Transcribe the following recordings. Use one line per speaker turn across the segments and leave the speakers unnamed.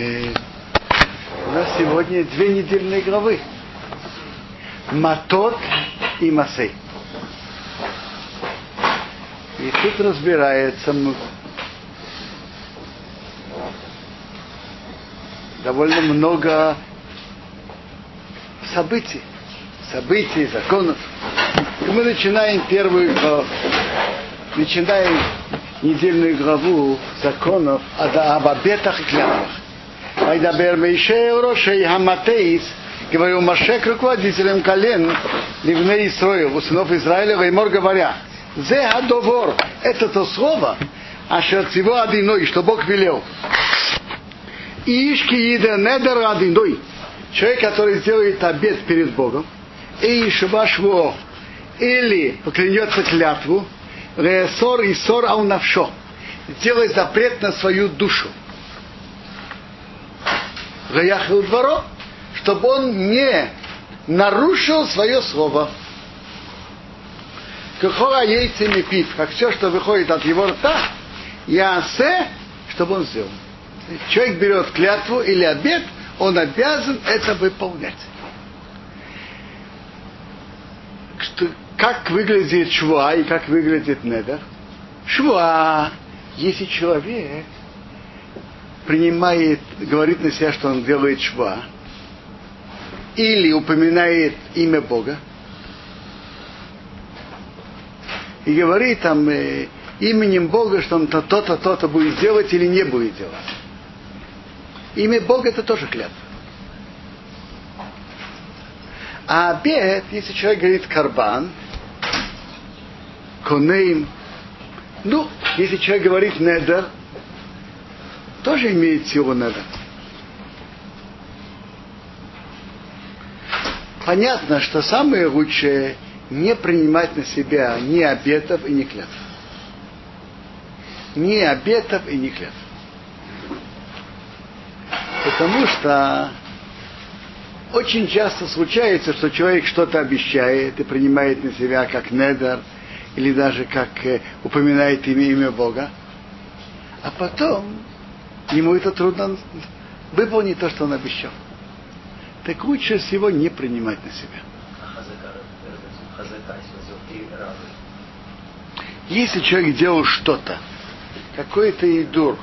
Э, у нас сегодня две недельные главы. Матот и Масей. И тут разбирается довольно много событий, событий, законов. И мы начинаем первую главу, начинаем недельную главу законов об обетах и клятвах. Айдабер Мейше Рошей Хаматеис, говорил Маше к руководителям колен Ливней Исроил, у сынов Израиля, Ваймор говоря, Зе Адовор, это то слово, Ашер Цива Адиной, что Бог велел. Ишки Ида Недер Адиной, человек, который сделает обед перед Богом, и Шабашво, или поклянется клятву, Реесор и Сор Аунавшо, делает запрет на свою душу. Гаяхил дворо, чтобы он не нарушил свое слово. Кахора яйцами пив, как все, что выходит от его рта, ясе, чтобы он сделал. Человек берет клятву или обед, он обязан это выполнять. Что, как выглядит шва и как выглядит недер? Шва, если человек принимает, говорит на себя, что он делает шва, или упоминает имя Бога, и говорит там э, именем Бога, что он то-то, то-то будет делать или не будет делать. Имя Бога это тоже клятва. А обед, если человек говорит карбан, конейм, ну, если человек говорит недер, тоже имеет силу недер. Понятно, что самое лучшее не принимать на себя ни обетов и ни клятв. Ни обетов и ни клятв. Потому что очень часто случается, что человек что-то обещает и принимает на себя как недер, или даже как э, упоминает имя, имя Бога, а потом ему это трудно выполнить то, что он обещал. Так лучше всего не принимать на себя. Если человек делал что-то, какой-то идур,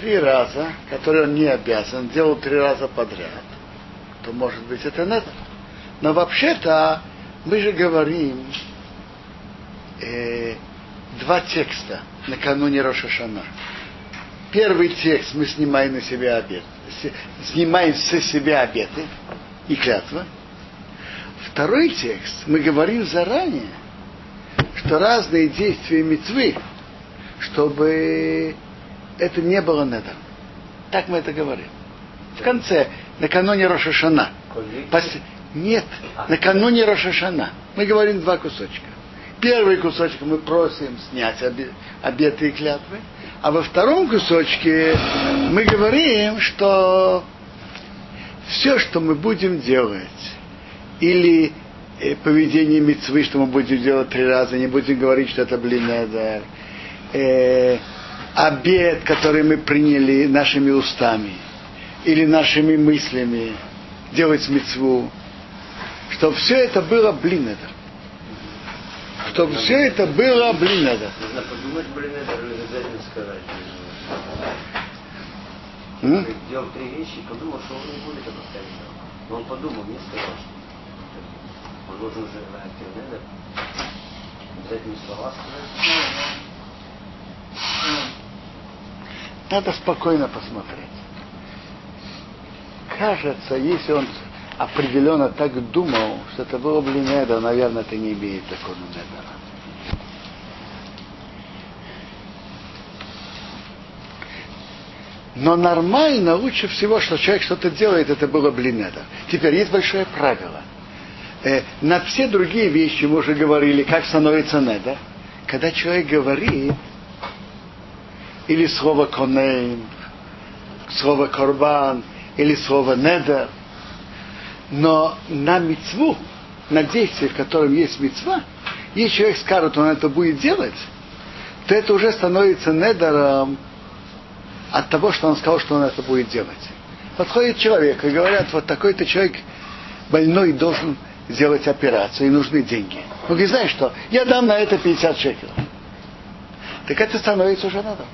три раза, который он не обязан, делал три раза подряд, то может быть это надо. Но вообще-то мы же говорим э, два текста накануне Рошашана. Первый текст мы снимаем на себя обед, снимаем со себя обеты и клятва. Второй текст мы говорим заранее, что разные действия мецвы, чтобы это не было недом. Так мы это говорим. В конце, накануне Рошашана. Пос... Нет, накануне Рошашана. Мы говорим два кусочка. Первый кусочек мы просим снять обеты и клятвы, а во втором кусочке мы говорим, что все, что мы будем делать, или э, поведение мецвы, что мы будем делать три раза, не будем говорить, что это блинедер, э, обед, который мы приняли нашими устами или нашими мыслями, делать мецву, чтобы все это было блинедер. Чтобы все это было блинедер.
Нужно подумать блинедер или обязательно сказать.
М?
Делал три вещи подумал, что он не будет это повторять. Но он подумал, не сказал, что он должен уже блинедер. Обязательно слова сказать.
Надо спокойно посмотреть. Кажется, если он определенно так думал, что это было бы недра, наверное, это не имеет закона недра. Но нормально, лучше всего, что человек что-то делает, это было блинеда. Теперь есть большое правило. Э, на все другие вещи мы уже говорили, как становится недер. Когда человек говорит, или слово конейн, слово корбан, или слово недер, но на мецву, на действие, в котором есть мецва, если человек скажет, он это будет делать, то это уже становится недером от того, что он сказал, что он это будет делать. Подходит человек и говорят, вот такой-то человек больной должен сделать операцию, и нужны деньги. Он говорит, знаешь что, я дам на это 50 шекелов. Так это становится уже надо.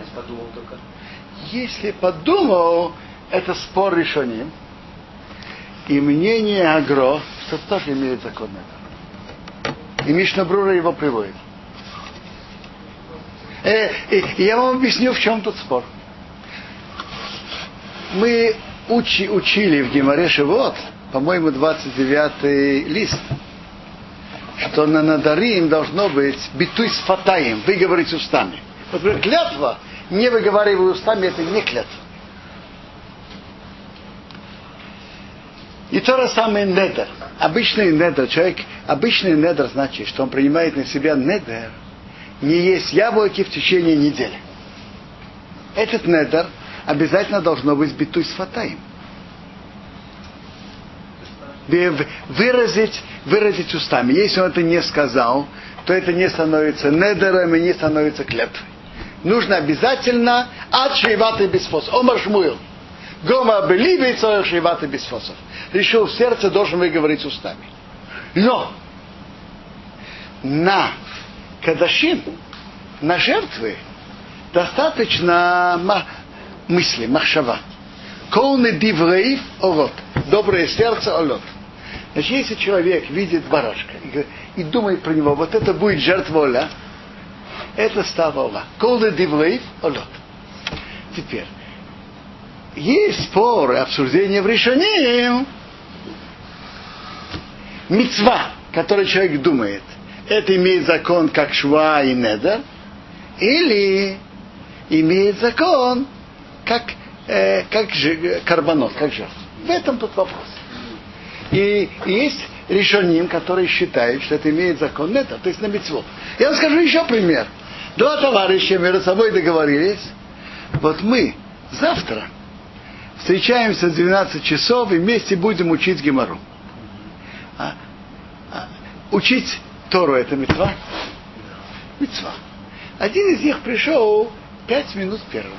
Если подумал только.
Если подумал, это спор решением. И мнение Агро, что тоже имеет закон это. И Мишна Брура его приводит. Э, и, я вам объясню, в чем тут спор. Мы учи, учили в Геморе Шивот, по-моему, 29 лист, что на Надарим должно быть битуй с фатаем, выговорить устами. Вот, клятва, не выговаривая устами, это не клятва. И то же самое недер. Обычный недер, человек, обычный недер значит, что он принимает на себя недер, не есть яблоки в течение недели. Этот недер обязательно должно быть битуй с фатаем. Выразить, выразить устами. Если он это не сказал, то это не становится недером и не становится клятвой. Нужно обязательно от без фосов. Омар Шмуил. Гома белиби цоих шейваты без фосов. Решил в сердце, должен выговорить устами. Но на кадашин, на жертвы, достаточно мысли, махшава. Колны дивреев орот. Доброе сердце олот. Значит, если человек видит барашка и, и думает про него, вот это будет жертва Оля, это става Ола. Колны дивреев олот. Теперь, есть споры, обсуждение в решении. Мецва, который человек думает, это имеет закон как шва и недер, или имеет закон как, э, как же, карбонот, как жертва. В этом тут вопрос. И, есть решением, который считает, что это имеет закон недер, то есть на мецву. Я вам скажу еще пример. Два товарища между собой договорились, вот мы завтра встречаемся в 12 часов и вместе будем учить Гемору. А, а, учить Тору это мецва? Мецва. Один из них пришел пять минут первого.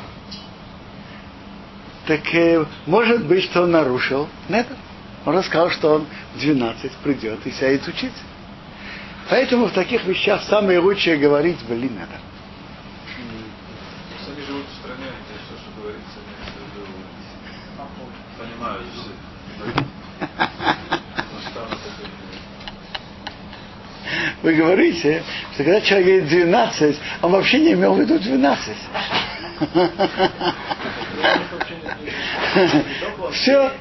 Так э, может быть, что он нарушил. Нет. Он рассказал, что он в 12 придет и сядет учить. Поэтому в таких вещах самое лучшее говорить, блин, надо.
Сами живут в стране, где все, что говорится, понимают
Вы говорите, что когда человек говорит 12, он вообще не имел в виду 12. Все,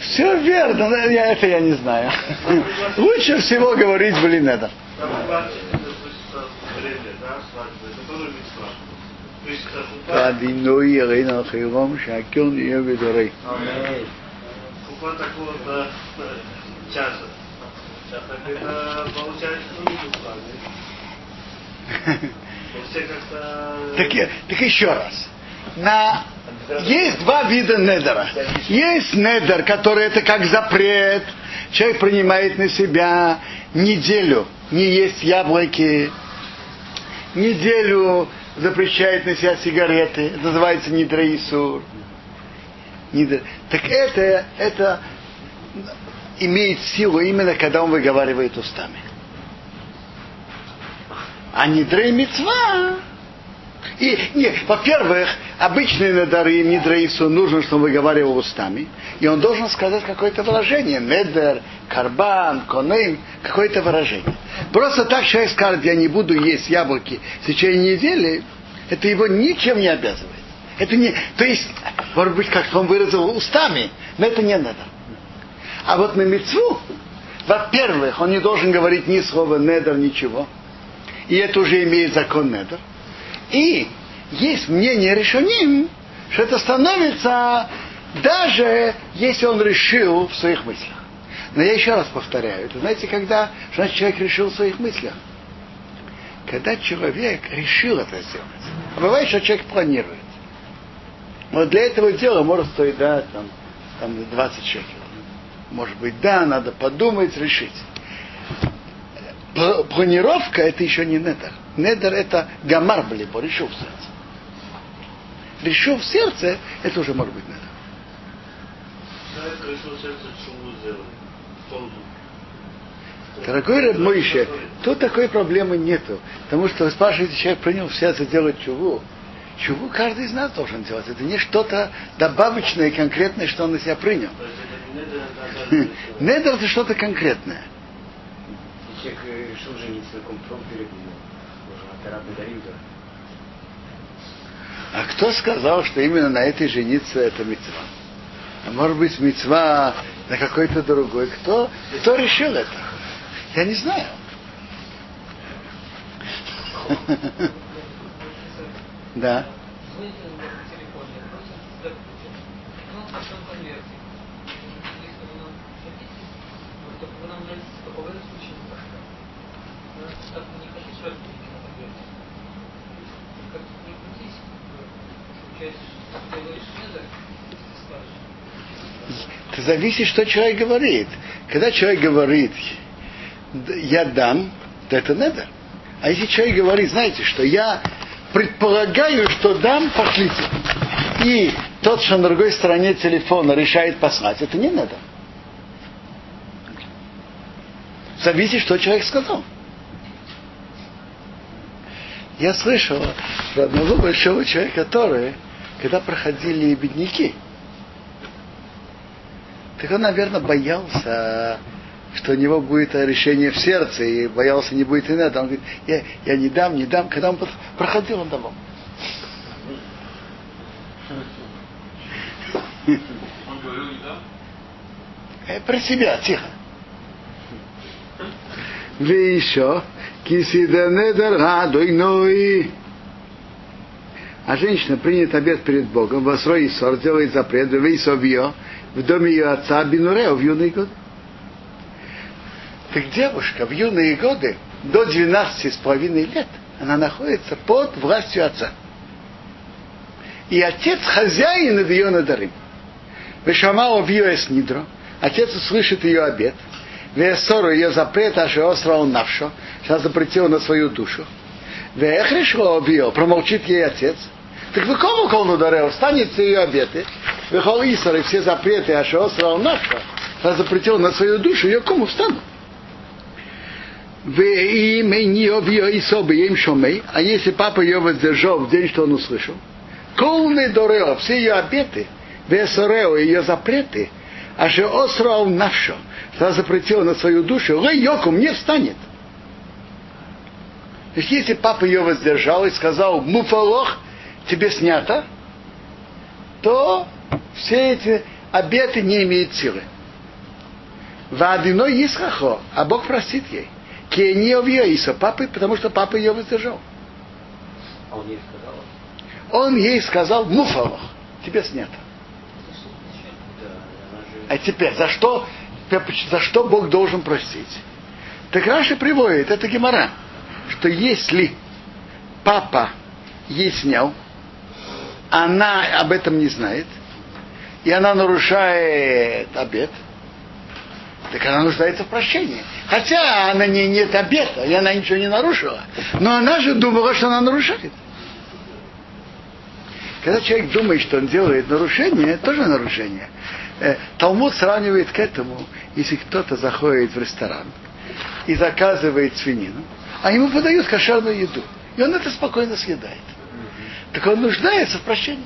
все верно, но я, это я не знаю. Лучше всего говорить, блин, это.
Купа Сейчас так это получается не Все как-то...
Так, так еще раз. На... Есть два вида недера. Есть недер, который это как запрет. Человек принимает на себя неделю не есть яблоки, неделю запрещает на себя сигареты. Это называется нидраисур. Нидра... Так это, это имеет силу именно когда он выговаривает устами. А нидрей мецва. И, нет, во-первых, обычные надары нидрейсу нужно, чтобы он выговаривал устами. И он должен сказать какое-то выражение. Недер, карбан, конейм, какое-то выражение. Просто так человек скажет, я не буду есть яблоки в течение недели, это его ничем не обязывает. Это не, то есть, может быть, как он выразил устами, но это не надо. А вот на мецву, во-первых, он не должен говорить ни слова недер, ничего. И это уже имеет закон недер. И есть мнение решеним, что это становится даже если он решил в своих мыслях. Но я еще раз повторяю, это знаете, когда что значит человек решил в своих мыслях? Когда человек решил это сделать. А бывает, что человек планирует. Вот для этого дела может стоить, да, там, там 20 шекелей. Может быть, да, надо подумать, решить. Пла- Планировка это еще не недер. Недер это гамар блибо, решил в сердце. Решил в сердце, это уже может быть недер. Дорогой Раб Моише, тут такой проблемы нету. Потому что вы спрашиваете, человек принял в сердце делать чуву. Чуву каждый из нас должен делать. Это не что-то добавочное, конкретное, что он на себя принял.
То есть это не недер, это
что-то конкретное.
Человек э, решил жениться на каком-то.
А кто сказал, что именно на этой жениться это мецва? А может быть мецва на какой-то другой? Кто, кто решил это? Я не знаю. Да. Зависит, что человек говорит. Когда человек говорит, «Д- я дам, то это надо. А если человек говорит, знаете, что я предполагаю, что дам, пошлите. И тот, что на другой стороне телефона решает послать, это не надо. Зависит, что человек сказал. Я слышал про одного большого человека, который, когда проходили бедняки, так он, наверное, боялся, что у него будет решение в сердце, и боялся, не будет и надо. Он говорит, я, я не дам, не дам. Когда он проходил, он давал.
Он говорил не да?
Э, Про себя, тихо. Вы еще кисиданедер гадойной. А женщина принят обед перед Богом, восрой и сор, делает запрет, вейсовье, в доме ее отца Бинурео в юные годы. Так девушка в юные годы, до 12 с половиной лет, она находится под властью отца. И отец хозяин ее надарым. Вешамао виоэс нидро. Отец услышит ее обед. Вессору ее запрет, аж осрал навшо. Сейчас запретил на свою душу. Вехришло обио, промолчит ей отец. Так вы кому колну дарел? Станется ее обеты. Вехол Исар и все запреты, аж осрал навшо. Сейчас запретил на свою душу, ее кому встанут. Им не обио и собы им шомей. А если папа ее воздержал в день, что он услышал, колны дорео, все ее обеты, весорео, ее запреты, а же осрал навшо, что запретил на свою душу, лей йокум не встанет. То есть, если папа ее воздержал и сказал, муфалох, тебе снято, то все эти обеты не имеют силы. Вадино Исхахо, а Бог простит ей. Кеньев Иса, папы, потому что папа ее воздержал.
А он ей сказал,
Он ей сказал, муфалох, тебе снято.
она.
А теперь, за что, за что Бог должен простить? Так Раши приводит, это Гемора, что если папа ей снял, она об этом не знает, и она нарушает обед, так она нуждается в прощении. Хотя она не нет обета, и она ничего не нарушила. Но она же думала, что она нарушает. Когда человек думает, что он делает нарушение, это тоже нарушение. Э, Талмуд сравнивает к этому, если кто-то заходит в ресторан и заказывает свинину, а ему подают кошерную еду, и он это спокойно съедает. Так он нуждается в прощении.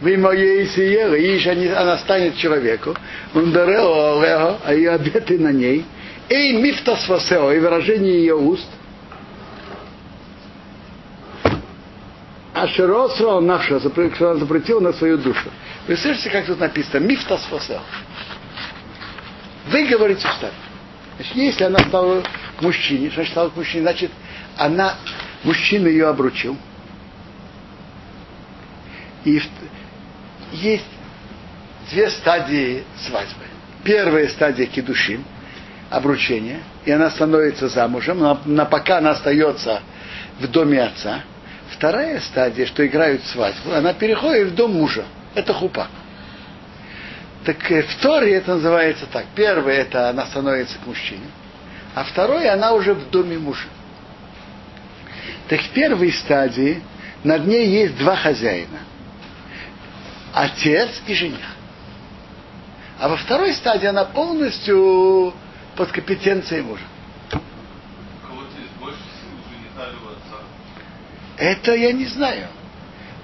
Вы моей съела, и она станет человеку, он дарел а ее обеты на ней, и мифтас и выражение ее уст, а широсро наша запретил на свою душу. Вы слышите, как тут написано? Мифтас фасео. Вы говорите устами. Значит, если она стала к мужчине, значит, стала к мужчине, значит, она, мужчина ее обручил. И есть две стадии свадьбы. Первая стадия кедушин, обручение, и она становится замужем, но пока она остается в доме отца. Вторая стадия, что играют свадьбу, она переходит в дом мужа. Это хупа. Так э, в это называется так. Первое, это она становится к мужчине. А второе, она уже в доме мужа. Так в первой стадии над ней есть два хозяина. Отец и жених. А во второй стадии она полностью под компетенцией мужа.
У кого-то есть больше сил у жениха или у отца.
Это я не знаю.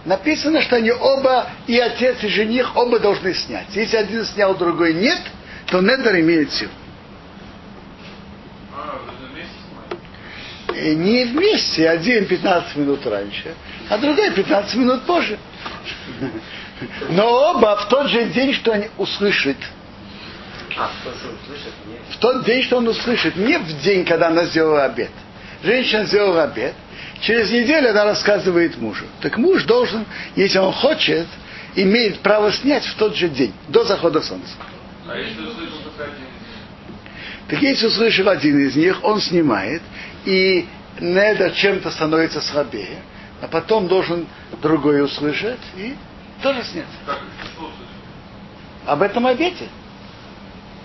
Написано, что они оба, и отец, и жених, оба должны снять. Если один снял, другой нет, то недер имеет силу.
А, вы же вместе снимаете?
И не вместе, один 15 минут раньше, а другой 15 минут позже. Но оба в тот же день, что они услышат,
А,
в тот день, что он услышит, не в день, когда она сделала обед. Женщина сделала обед, через неделю она рассказывает мужу. Так муж должен, если он хочет, имеет право снять в тот же день, до захода солнца.
А если услышал только один из них?
Так если услышал один из них, он снимает, и недо чем-то становится слабее, а потом должен другой услышать и тоже снять.
Как?
Об этом обете.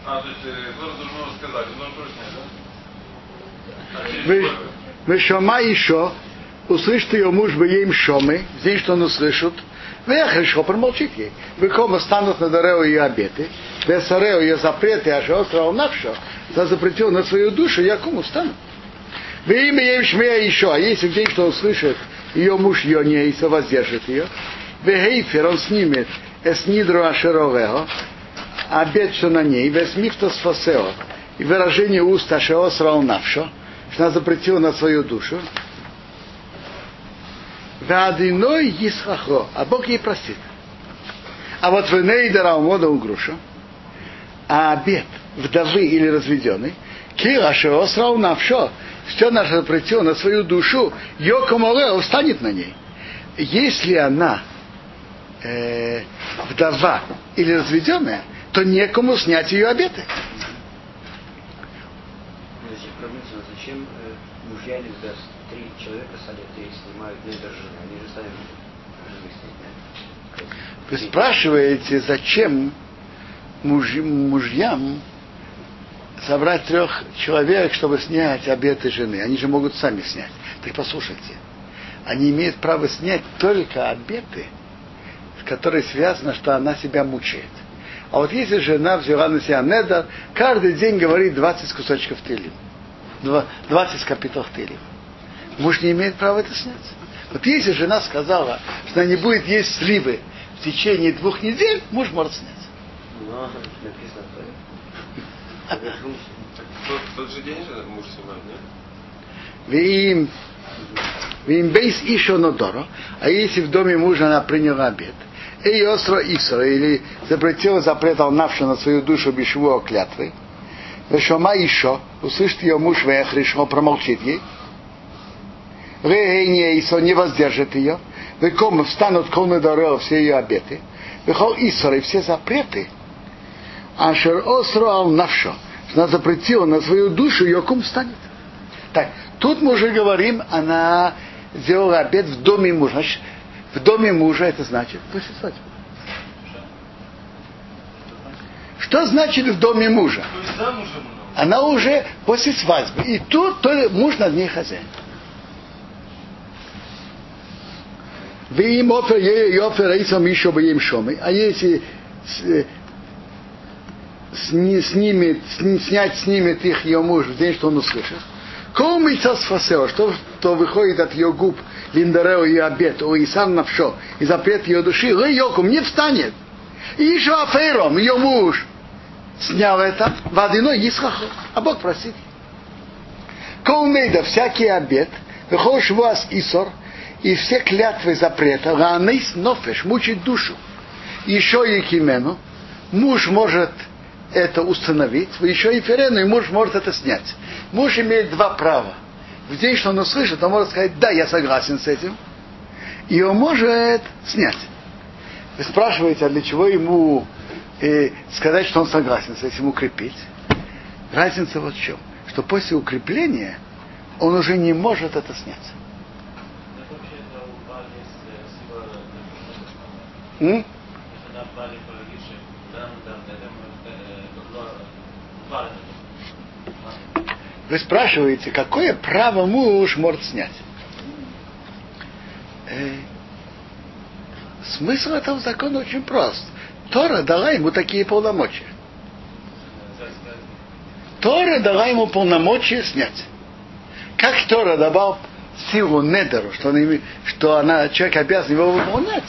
А, то есть, э, должен рассказать, он должен тоже снять, да?
Вы, вы шома еще, услышит ее муж бы ей шомы, день, что он услышит, вы хорошо промолчит ей. Вы кома станут на дарео ее обеты, Бесарео ее запреты, а шеострау навшо, за запретил на свою душу, я кому стану. Вы имя ей шмея еще, а если в день, что он слышит, ее муж ее не и воздержит ее, Вегейфер он снимет эснидру ашеровего, обед, что на ней, весь мифтос фасео, и выражение уст ашеосрау навшо, что она запретила на свою душу, Вадиной Исхахо, а Бог ей простит. А вот в Нейдера умода угруша, а обед вдовы или разведенный, Кира Шеосрау Навшо, все она запретила на свою душу, Йокомоле устанет на ней. Если она э, вдова или разведенная, то некому снять ее обеты.
Зачем э, мужья или даже три человека садят и снимают недер жены? Они же сами жены да?
Вы спрашиваете, зачем муж, мужьям собрать трех человек, чтобы снять обеты жены. Они же могут сами снять. Так послушайте, они имеют право снять только обеты, с которой связано, что она себя мучает. А вот если жена взяла на себя недер, каждый день говорит 20 кусочков тылим. 20 капитов тылим. Муж не имеет права это снять. Вот если жена сказала, что она не будет есть сливы в течение двух недель, муж может снять.
Торе. Повернулся.
Тот, же день же муж снимает, нет?
Вим, вим бейс еще нодоро, а если в доме мужа она приняла обед, и остро исро, или запретила запрет навша на свою душу бешеву клятвы, Вешома еще, услышит ее муж Вехришмо, промолчит ей, Вегения Исо не воздержит ее, Веком встанут колны дорога все ее обеты, Вехол Исор и все запреты, Ашер Осро ал навшо, что она запретила на свою душу, ее кум станет. Так, тут мы уже говорим, она сделала обед в доме мужа. Значит, в доме мужа это значит после свадьбы. Что значит в доме мужа?
Она
уже после свадьбы. И тут то муж над ней хозяин. Вим офер йофер рейсом еще бы им шомы. А если с- сни- снимет, сни- снять снимет их ее муж в день, что он услышит. Комица сфасео, что, что выходит от ее губ, линдарео ее обед, о Исан навшо, и запрет ее души, лы йокум, не встанет. И еще афером, ее муж, снял это, водяной Исхахо, а Бог простит. Колмейда, всякий обед, выходишь вас Исор, и все клятвы запрета, ранейс нофеш, мучить душу. Еще и кимену, муж может это установить, еще и ферену, и муж может это снять. Муж имеет два права. В день, что он услышит, он может сказать, да, я согласен с этим, и он может снять. Вы спрашиваете, а для чего ему э, сказать, что он согласен с этим, укрепить? Разница вот в чем, что после укрепления он уже не может это снять. Вы спрашиваете, какое право муж может снять? Э, смысл этого закона очень прост. Тора дала ему такие полномочия. Тора дала ему полномочия снять. Как Тора давал силу Недеру, что, он, что она, человек обязан его выполнять,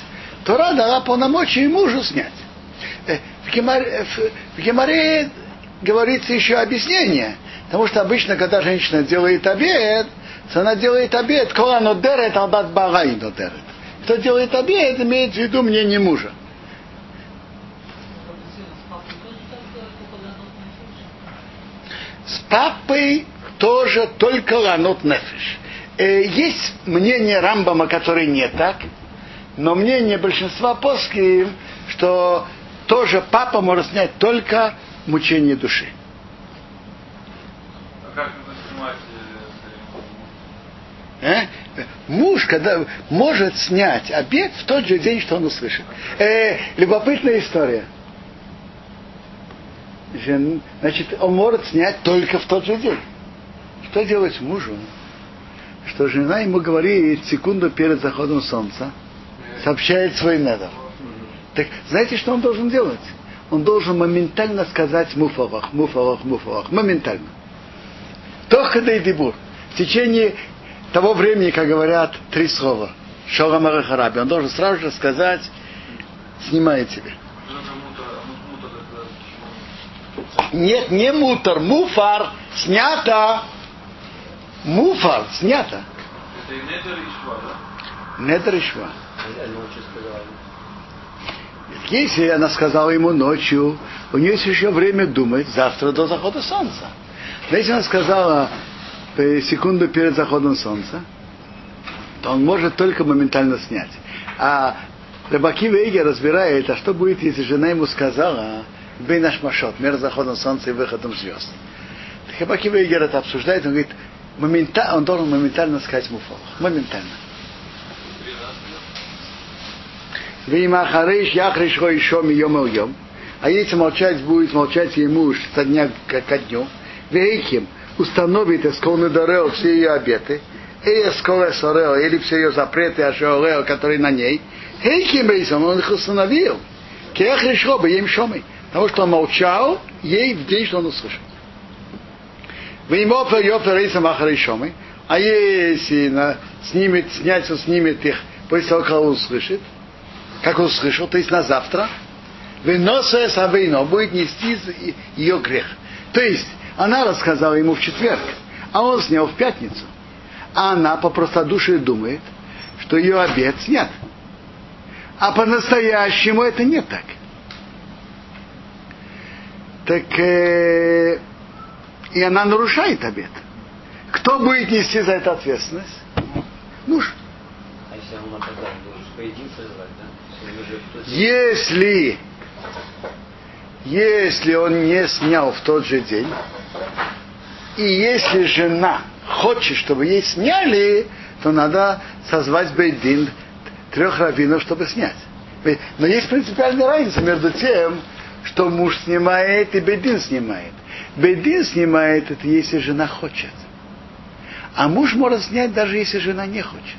Тора дала полномочия и мужу снять. Э, В Гемаре, Гемаре говорится еще объяснение. Потому что обычно, когда женщина делает обед, то она делает обед, кола оно дерет, алдат барай но дерет. Кто делает обед, имеет в виду мнение мужа. С папой тоже только ланут нефиш. Э, Есть мнение Рамбама, который не так, но мнение большинства плоских, что тоже папа может снять только мучение души.
А как это снимать? э,
Э? Муж, когда может снять обед в тот же день, что он услышит. Э, любопытная история. Жен- Значит, он может снять только в тот же день. Что делать мужу? Что жена ему говорит секунду перед заходом солнца, сообщает свой недр. Так знаете, что он должен делать? Он должен моментально сказать муфалах, муфалах, муфалах. Моментально. Только дебур. В течение того времени, как говорят три слова, Шолом Хараби, он должен сразу же сказать,
это почему?
Нет, не мутор, муфар, снято. Муфар, снято.
Это и недер и шва, да?
Недр и Если она сказала ему ночью, у нее есть еще время думать завтра до захода солнца. Но если она сказала э, секунду перед заходом солнца, то он может только моментально снять. А Рыбаки Вейге разбирает, а что будет, если жена ему сказала Бей наш машот, между заходом солнца и выходом звезд. Рыбаки Вейгер это обсуждает, он говорит, момента, он должен моментально сказать муфалах. Моментально. Вима хариш яхриш еще йом йом. А если молчать будет, молчать ему со дня ко дню. Вейхим установит эсколны дорео все ее обеты. И эсколе сорео, или все ее запреты, ашеорео, которые на ней. Хейхим бейсом, он их установил. Кеахриш бы им шомой. Потому что он молчал ей в день, что он услышал. Веймопер йопер рейсом ахаришомой. А если снимет, снять, снимет их после того, как услышит, как он услышал, то есть на завтра, выносая савейно, будет нести ее грех. То есть она рассказала ему в четверг, а он снял в пятницу. А она по простодушию думает, что ее обед снят. А по-настоящему это не так. Так э, и она нарушает обед. Кто будет нести за это ответственность? Муж.
Если
Если, если он не снял в тот же день, и если жена хочет, чтобы ей сняли, то надо созвать Бейдин трех раввинов, чтобы снять. Но есть принципиальная разница между тем, что муж снимает и Бейдин снимает. Бейдин снимает это, если жена хочет. А муж может снять, даже если жена не хочет.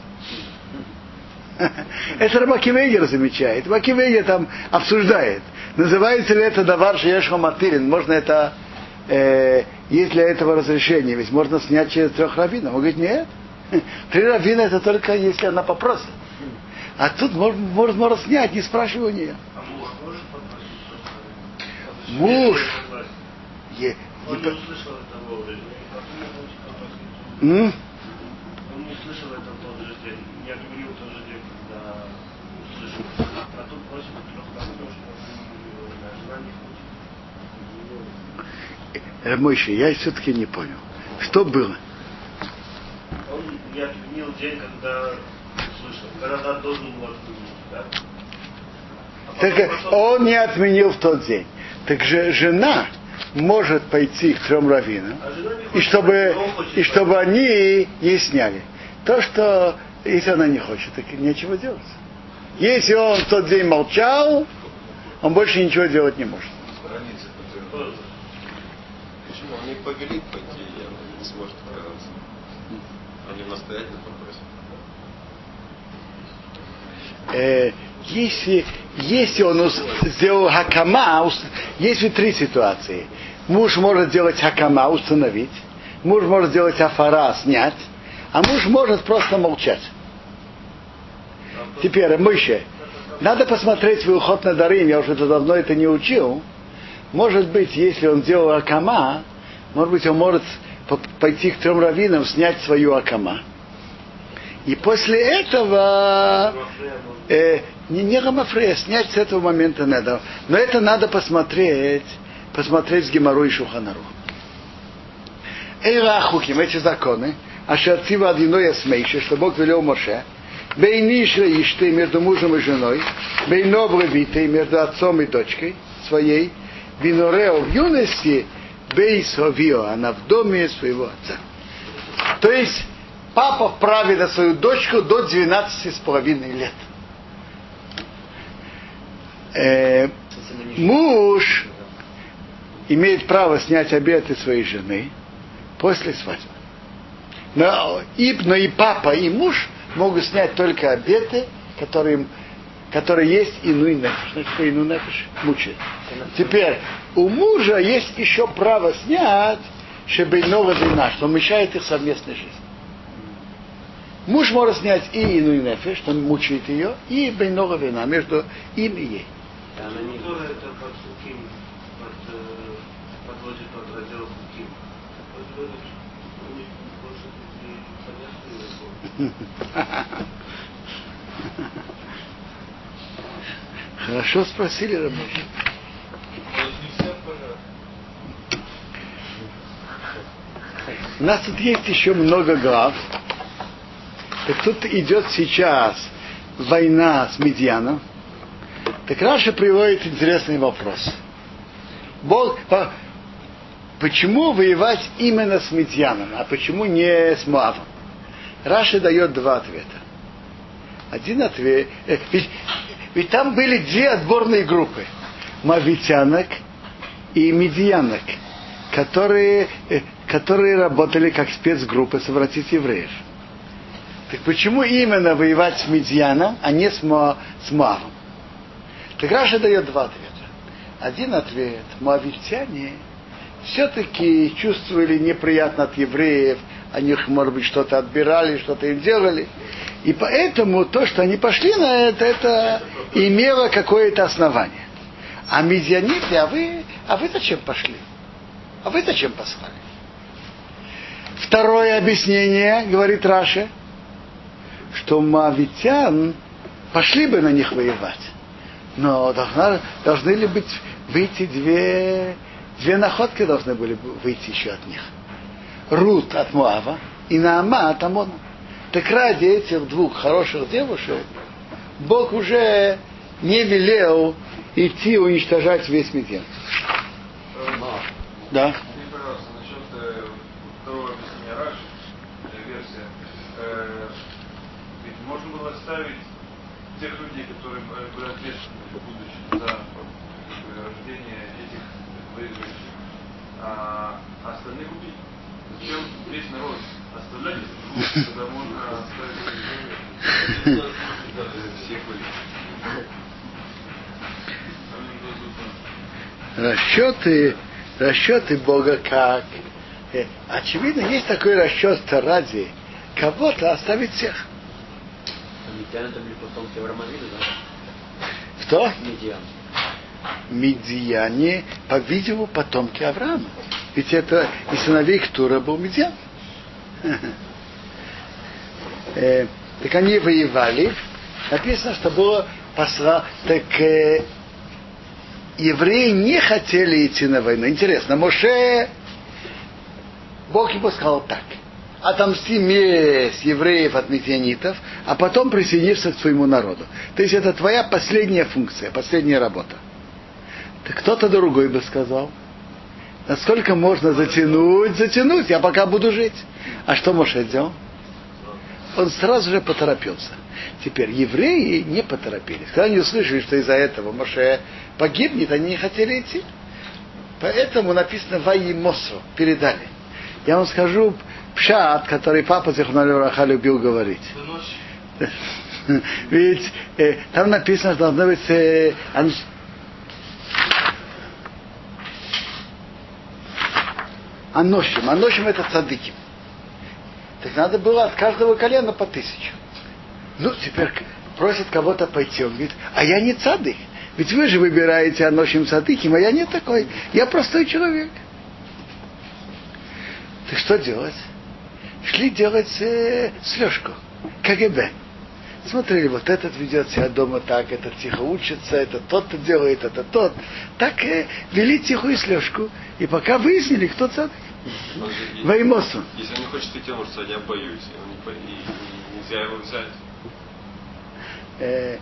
Это Рабакивейгер замечает. Рабакивейгер там обсуждает. Называется ли это давар шеешха матырин? Можно это, э, есть для этого разрешение? Ведь можно снять через трех раввинов. Он говорит, нет. Три раввина это только если она попросит. А тут может, может, может снять, не спрашивая у нее.
А муж может попросить?
Муж.
Он
не
услышал это вовремя. и потом он хочет попросить.
М?
Он не слышал это в тот же день, не отменил в тот же день, когда услышал. А тут просит трех раввинов, что а жена не хочет.
Рамойши, я все-таки не понял. Что было?
Он не отменил день, когда услышал. Когда должен был отменить, да? А
Так э,
пошел-
он не отменил в тот день. Так же жена может пойти к трем раввинам,
А
и чтобы, и чтобы они ей сняли. То, что если она не хочет, так нечего делать. Если он в тот день молчал, он больше ничего делать не может.
Границы
Тоже.
Почему? Они повели пойти, и не сможет отказаться. Они настоятельно попросят.
Э, если, если он сделал хакама, ус- есть три ситуации. Муж может сделать хакама, установить. Муж может сделать афара, снять. А муж может просто молчать. Теперь, Мыще, надо посмотреть свой уход на Дарим, я уже давно это не учил. Может быть, если он сделал акама, может быть, он может по- пойти к трем раввинам, снять свою акама. И после этого э, не, не гомофрея, снять с этого момента надо. Но это надо посмотреть, посмотреть с Гемору и Шуханару. Эйра Ахуким, эти законы, Ашарцива Адиной Асмейши, что Бог велел Моше, Бейнишра Ишты между мужем и женой, Бейнобры Витой между отцом и дочкой своей, Винорео в юности, Бейсовио, она в доме своего отца. То есть папа вправе на свою дочку до 12 с половиной лет. Э, муж имеет право снять обеты своей жены после свадьбы. Но и, но и папа, и муж могут снять только обеты, которые, которые есть иной нефиш. Значит, что иной нефиш мучает. Теперь, у мужа есть еще право снять, чтобы иного длина, что мешает их совместной жизни. Муж может снять и иную нефиш, что мучает ее, и бейного вина между им и ей.
Да, она не
Хорошо спросили,
понятно.
У нас тут есть еще много глав. Так тут идет сейчас война с Мидьяном. Так Раши приводит интересный вопрос. Бог, по- почему воевать именно с Мидьяном, а почему не с Моавом? Раши дает два ответа. Один ответ. э, Ведь, ведь там были две отборные группы. Мавитянок и медиянок, которые, э, которые работали как спецгруппы совратить евреев. Так почему именно воевать с Медьяном, а не с, Мо, с Моавом? Так Раша дает два ответа. Один ответ. Моавитяне все-таки чувствовали неприятно от евреев, они, может быть, что-то отбирали, что-то им делали. И поэтому то, что они пошли на это, это имело какое-то основание. А медианиты, а вы, а вы зачем пошли? А вы зачем послали? Второе объяснение, говорит Раша, что мавитян пошли бы на них воевать. Но должна, должны ли быть выйти две, две находки должны были бы выйти еще от них. Рут от Муава и Наама от Амона. Так ради этих двух хороших девушек Бог уже не велел идти уничтожать весь Медьян. Да.
Э, э. Э, можно было оставить тех людей, которые были ответственны в будущем за как бы, рождение этих воюющих, а остальных убить. Зачем весь народ оставлять, если двух, когда можно оставить
Всех были.
Расчеты, расчеты Бога как. э, Очевидно, есть такой расчет ради кого-то оставить всех.
Медиан это были потомки Авраама да?
Кто?
Медиан.
Медиане, по-видимому, потомки Авраама. Ведь это и сыновей Ктура был Медиан. Э, Так они воевали. Написано, что было посла... Так евреи не хотели идти на войну. Интересно, Моше, Бог ему сказал так. Отомсти месть евреев от медианитов, а потом присоединишься к своему народу. То есть это твоя последняя функция, последняя работа. Так кто-то другой бы сказал. Насколько можно затянуть, затянуть, я пока буду жить. А что Моше делал? Он сразу же поторопился. Теперь евреи не поторопились. Когда они услышали, что из-за этого Моше погибнет, они не хотели идти. Поэтому написано Ваимосу, передали. Я вам скажу пшат, который папа Зихмалю Раха любил говорить. Ведь э, там написано, что должно быть э, ан- аношим. Аношим это цадыки. Так надо было от каждого колена по тысячу. Ну, теперь просит кого-то пойти. Он говорит, а я не цадык. Ведь вы же выбираете аношим цадыким, а я не такой. Я простой человек. Так что делать? Шли делать э, слежку. КГБ. Смотрели, вот этот ведет себя дома так, этот тихо учится, этот тот-то делает, это тот. Так э, вели тихую слежку. И пока выяснили, кто цадык. Ваймосу.
Если он не хочет идти, он может сказать, я боюсь. Он не и- нельзя его взять.
Э,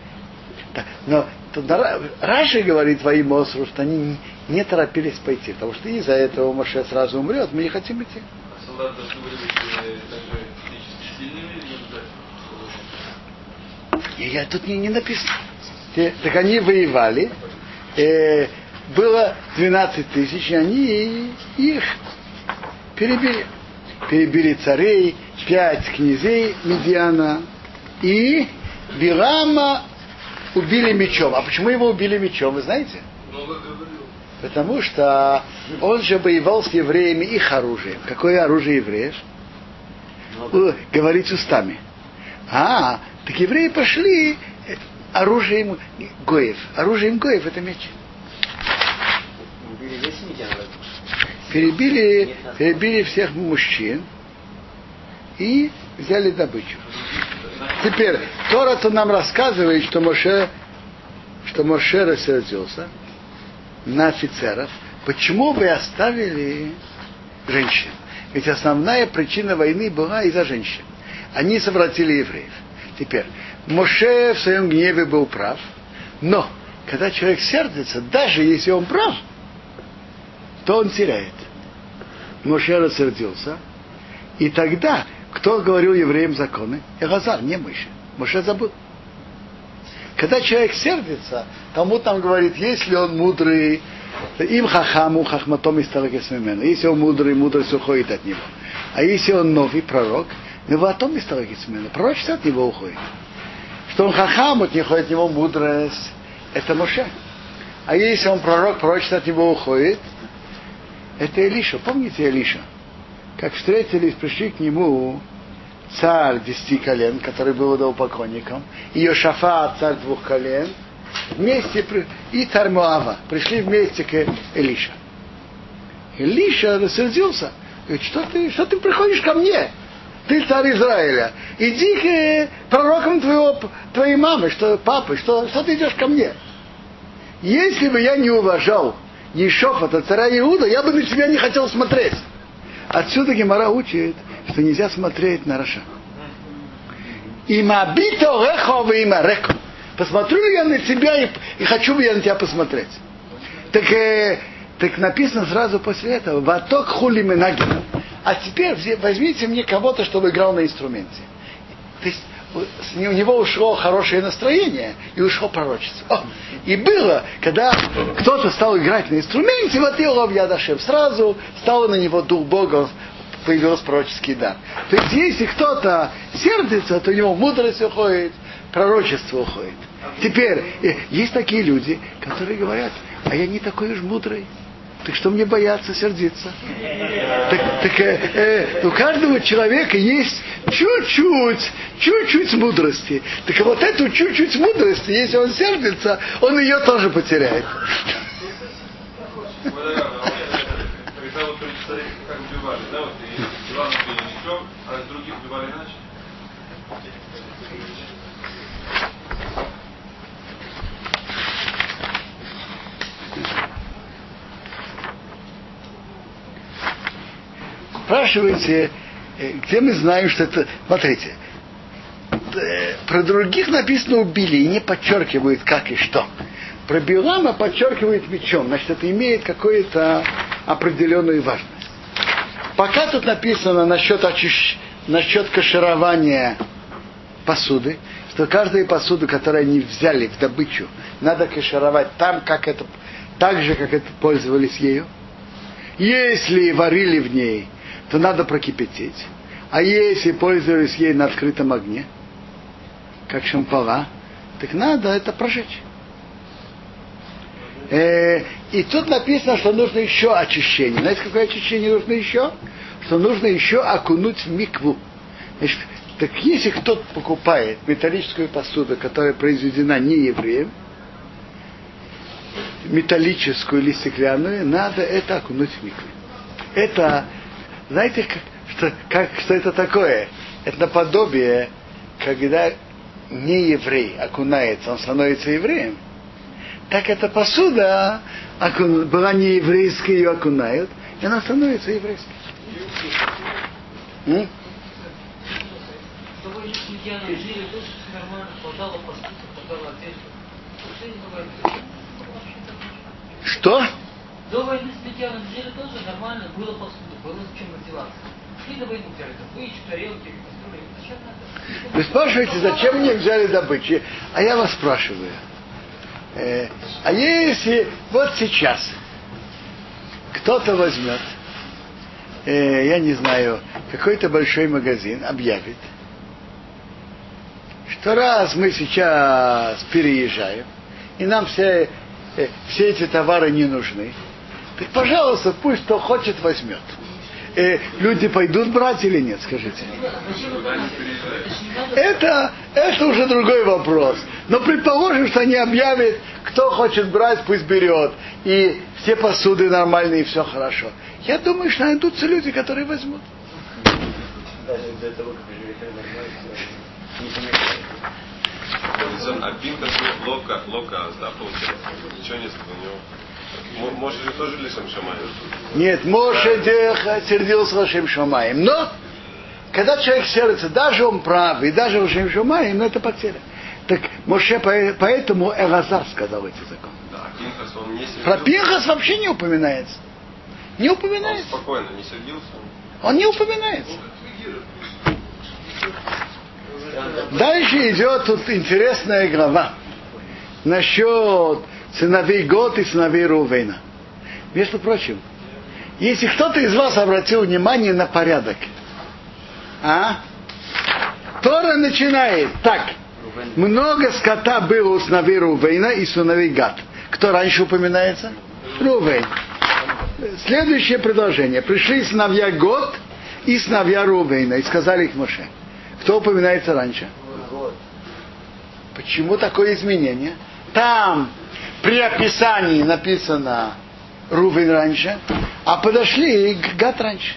так, но Ра- Раши говорит твоим Осру, что они не- торопились пойти, потому что из-за этого Моше сразу умрет, мы не хотим идти.
А солдаты должны были быть также физически сильными?
И я, тут не, не написано. Те- так они воевали, э, было 12 тысяч, и они их перебили. Перебили царей, пять князей Медиана и Билама убили мечом. А почему его убили мечом, вы знаете? Потому что он же воевал с евреями их оружием. Какое оружие евреев? Говорить устами. А, так евреи пошли оружием Гоев. Оружием Гоев это меч.
Убили весь.
Перебили, перебили всех мужчин и взяли добычу. Теперь, Тора-то нам рассказывает, что Моше, что Моше рассердился на офицеров. Почему вы оставили женщин? Ведь основная причина войны была из-за женщин. Они совратили евреев. Теперь, Моше в своем гневе был прав, но когда человек сердится, даже если он прав, то он теряет. Моше рассердился, и тогда кто говорил евреям законы? Элазар, не Моше. Моше забыл. Когда человек сердится, тому там говорит, если он мудрый, им хахаму хахматом из Если он мудрый, мудрость уходит от него. А если он новый пророк, неватом из пророчество от него уходит. Что он хахам, от него, от него мудрость, это Моше. А если он пророк, пророчество от него уходит, это Илиша. Помните Илиша? Как встретились, пришли к нему царь десяти колен, который был идолопоклонником, и Йошафа, царь двух колен, вместе, и царь Моава, пришли вместе к Илиша. Илиша рассердился. Говорит, что ты, что ты приходишь ко мне? Ты царь Израиля. Иди к э, пророкам твоего, твоей мамы, что папы, что, что ты идешь ко мне? Если бы я не уважал Ешофата, царя Иуда, я бы на тебя не хотел смотреть. Отсюда Гемара учит, что нельзя смотреть на Раша. Имабито рехо има реко. Посмотрю ли я на тебя и, и хочу бы я на тебя посмотреть. Так, э, так написано сразу после этого, ваток хули. А теперь возьмите мне кого-то, чтобы играл на инструменте. То есть у него ушло хорошее настроение и ушло пророчество. О, и было, когда кто-то стал играть на инструменте, вот Илов Ядашев сразу стал на него дух Бога, появился пророческий дар. То есть если кто-то сердится, то у него мудрость уходит, пророчество уходит. Теперь, э, есть такие люди, которые говорят, а я не такой уж мудрый. Так что мне бояться сердиться? Так, так, э, э, у каждого человека есть чуть-чуть, чуть-чуть мудрости. Так вот эту чуть-чуть мудрости, если он сердится, он ее тоже потеряет.
Вот, да, да, вот, э, Когда вот при царе как убивали, да, вот и Ивана убили мечом, а других убивали иначе.
Спрашиваете, э, где мы знаем, что это... Смотрите, э, про других написано убили и не подчеркивают как и что. Про Билама подчеркивает мечом, значит, это имеет какую-то определенную важность. Пока тут написано насчет, очищ... насчет каширования посуды, что каждую посуду, которую они взяли в добычу, надо кашировать там, как это, так же, как это пользовались ею. Если варили в ней, то надо прокипятить. А если пользовались ей на открытом огне, как шампала, так надо это прожечь. Э, и тут написано, что нужно еще очищение. Знаете, какое очищение нужно еще? Что нужно еще окунуть в микву. Значит, так если кто-то покупает металлическую посуду, которая произведена не евреем, металлическую или стеклянную, надо это окунуть в микву. Это, знаете, как, что, как, что это такое? Это наподобие, когда не еврей окунается, он становится евреем. Так эта посуда была не еврейская, ее окунают, и она становится еврейской. М?
Что? До войны с Литьяном жили тоже нормально, было посуда, было чем одеваться. Шли на войну взяли тарелки, кастрюли. Зачем надо?
Вы спрашиваете, зачем мне взяли добычи? А я вас спрашиваю. Э, а если вот сейчас кто-то возьмет, э, я не знаю, какой-то большой магазин объявит, что раз мы сейчас переезжаем, и нам все, э, все эти товары не нужны, так, пожалуйста, пусть кто хочет возьмет. Э, люди пойдут брать или нет, скажите. Это, это уже другой вопрос. Но предположим, что они объявят, кто хочет брать, пусть берет. И все посуды нормальные, и все хорошо. Я думаю, что найдутся люди, которые возьмут.
Не помешает.
А Пинкас лока, лока, да, получается. Ничего нет у него. Мо- Может ли тоже лишь Шамай?
Нет, Моше Деха сердился Лашем Шамаем. Но, когда человек сердится, даже он прав, и даже Лашем Шамаем, но это потеря. Так Моше по- поэтому Элазар сказал эти законы.
Да, а Пинкас, он не сердился.
Про Пинхас вообще не упоминается. Не
Он
упоминается.
спокойно не сердился.
Он не упоминается. Дальше идет тут интересная глава насчет сыновей Год и сыновей Рувена. Между прочим, если кто-то из вас обратил внимание на порядок, а? Тора начинает так. Много скота было у сыновей Рувейна и сыновей Гад. Кто раньше упоминается? Рувейн. Следующее предложение. Пришли сыновья Год и сыновья Рувейна и сказали их Моше. Кто упоминается раньше? Почему такое изменение? Там при описании написано Рувен раньше, а подошли к Гад раньше.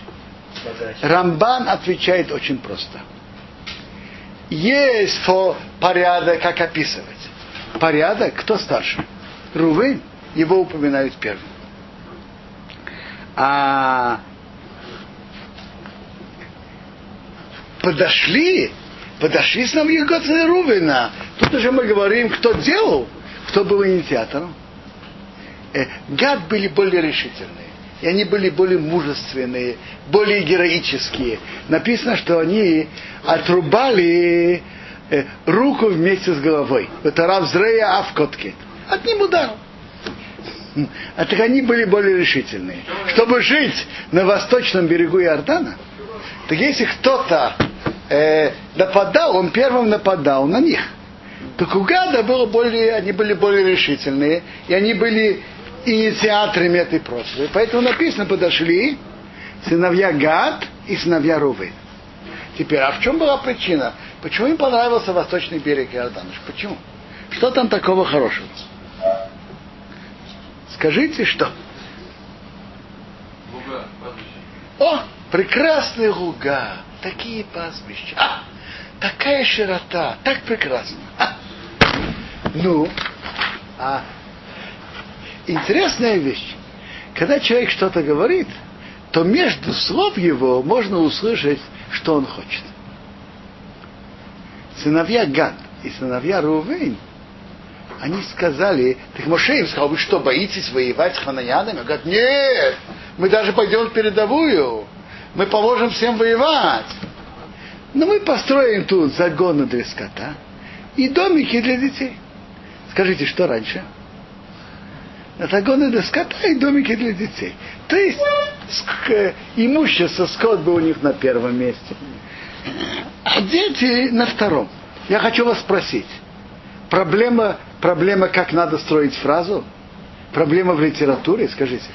Рамбан отвечает очень просто. Есть порядок, как описывать. Порядок, кто старше? Рувен, его упоминают первым. А подошли, подошли с нами Гоцена Рувена. Тут уже мы говорим, кто делал, кто был инициатором. Э, Гад были более решительные. И они были более мужественные, более героические. Написано, что они отрубали э, руку вместе с головой. Это Равзрея Авкотки. Одним ударом. А так они были более решительные. Чтобы жить на восточном берегу Иордана, так если кто-то э, нападал, он первым нападал на них. Так у Гада было более, они были более решительные, и они были инициаторами этой просьбы. Поэтому написано, подошли сыновья Гад и сыновья Рувы. Теперь, а в чем была причина? Почему им понравился восточный берег Иордана? Почему? Что там такого хорошего? Скажите, что?
Луга, пастбище.
О, прекрасные луга, такие пастбища, а, такая широта, так прекрасно. А. Ну, а интересная вещь. Когда человек что-то говорит, то между слов его можно услышать, что он хочет. Сыновья Гад и сыновья Рувейн, они сказали, так Моше им сказал, вы что, боитесь воевать с хананянами? Он говорит, нет, мы даже пойдем в передовую, мы поможем всем воевать. Но мы построим тут загоны для скота и домики для детей. Скажите, что раньше? Загоны для скота и домики для детей. То есть э, имущество, скот был у них на первом месте. А дети на втором. Я хочу вас спросить. Проблема, проблема, как надо строить фразу? Проблема в литературе, скажите.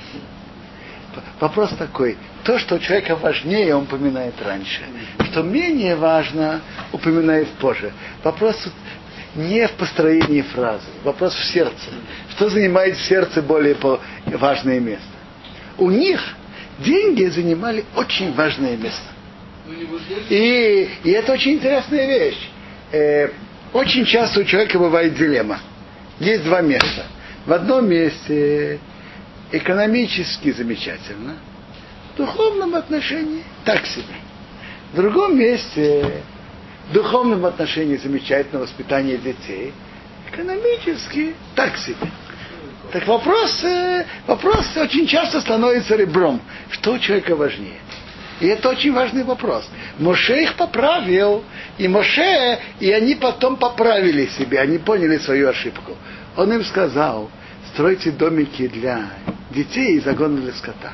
Вопрос такой. То, что у человека важнее, он упоминает раньше. Что менее важно, упоминает позже. Вопрос не в построении фразы. Вопрос в сердце. Что занимает в сердце более важное место? У них деньги занимали очень важное место. И, и это очень интересная вещь. Э, очень часто у человека бывает дилемма. Есть два места. В одном месте экономически замечательно, в духовном отношении так себе. В другом месте в духовном отношении замечательно воспитание детей, экономически так себе. Так вопрос, вопрос очень часто становится ребром. Что у человека важнее? И это очень важный вопрос. Моше их поправил, и Моше, и они потом поправили себя, они поняли свою ошибку. Он им сказал, стройте домики для детей и загоны для скота.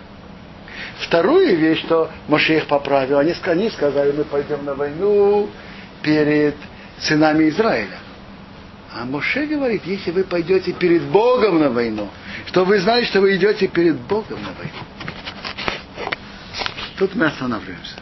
Вторую вещь, что Моше их поправил, они, они сказали, мы пойдем на войну перед сынами Израиля. А Моше говорит, если вы пойдете перед Богом на войну, что вы знали, что вы идете перед Богом на войну. Тут мы останавливаемся.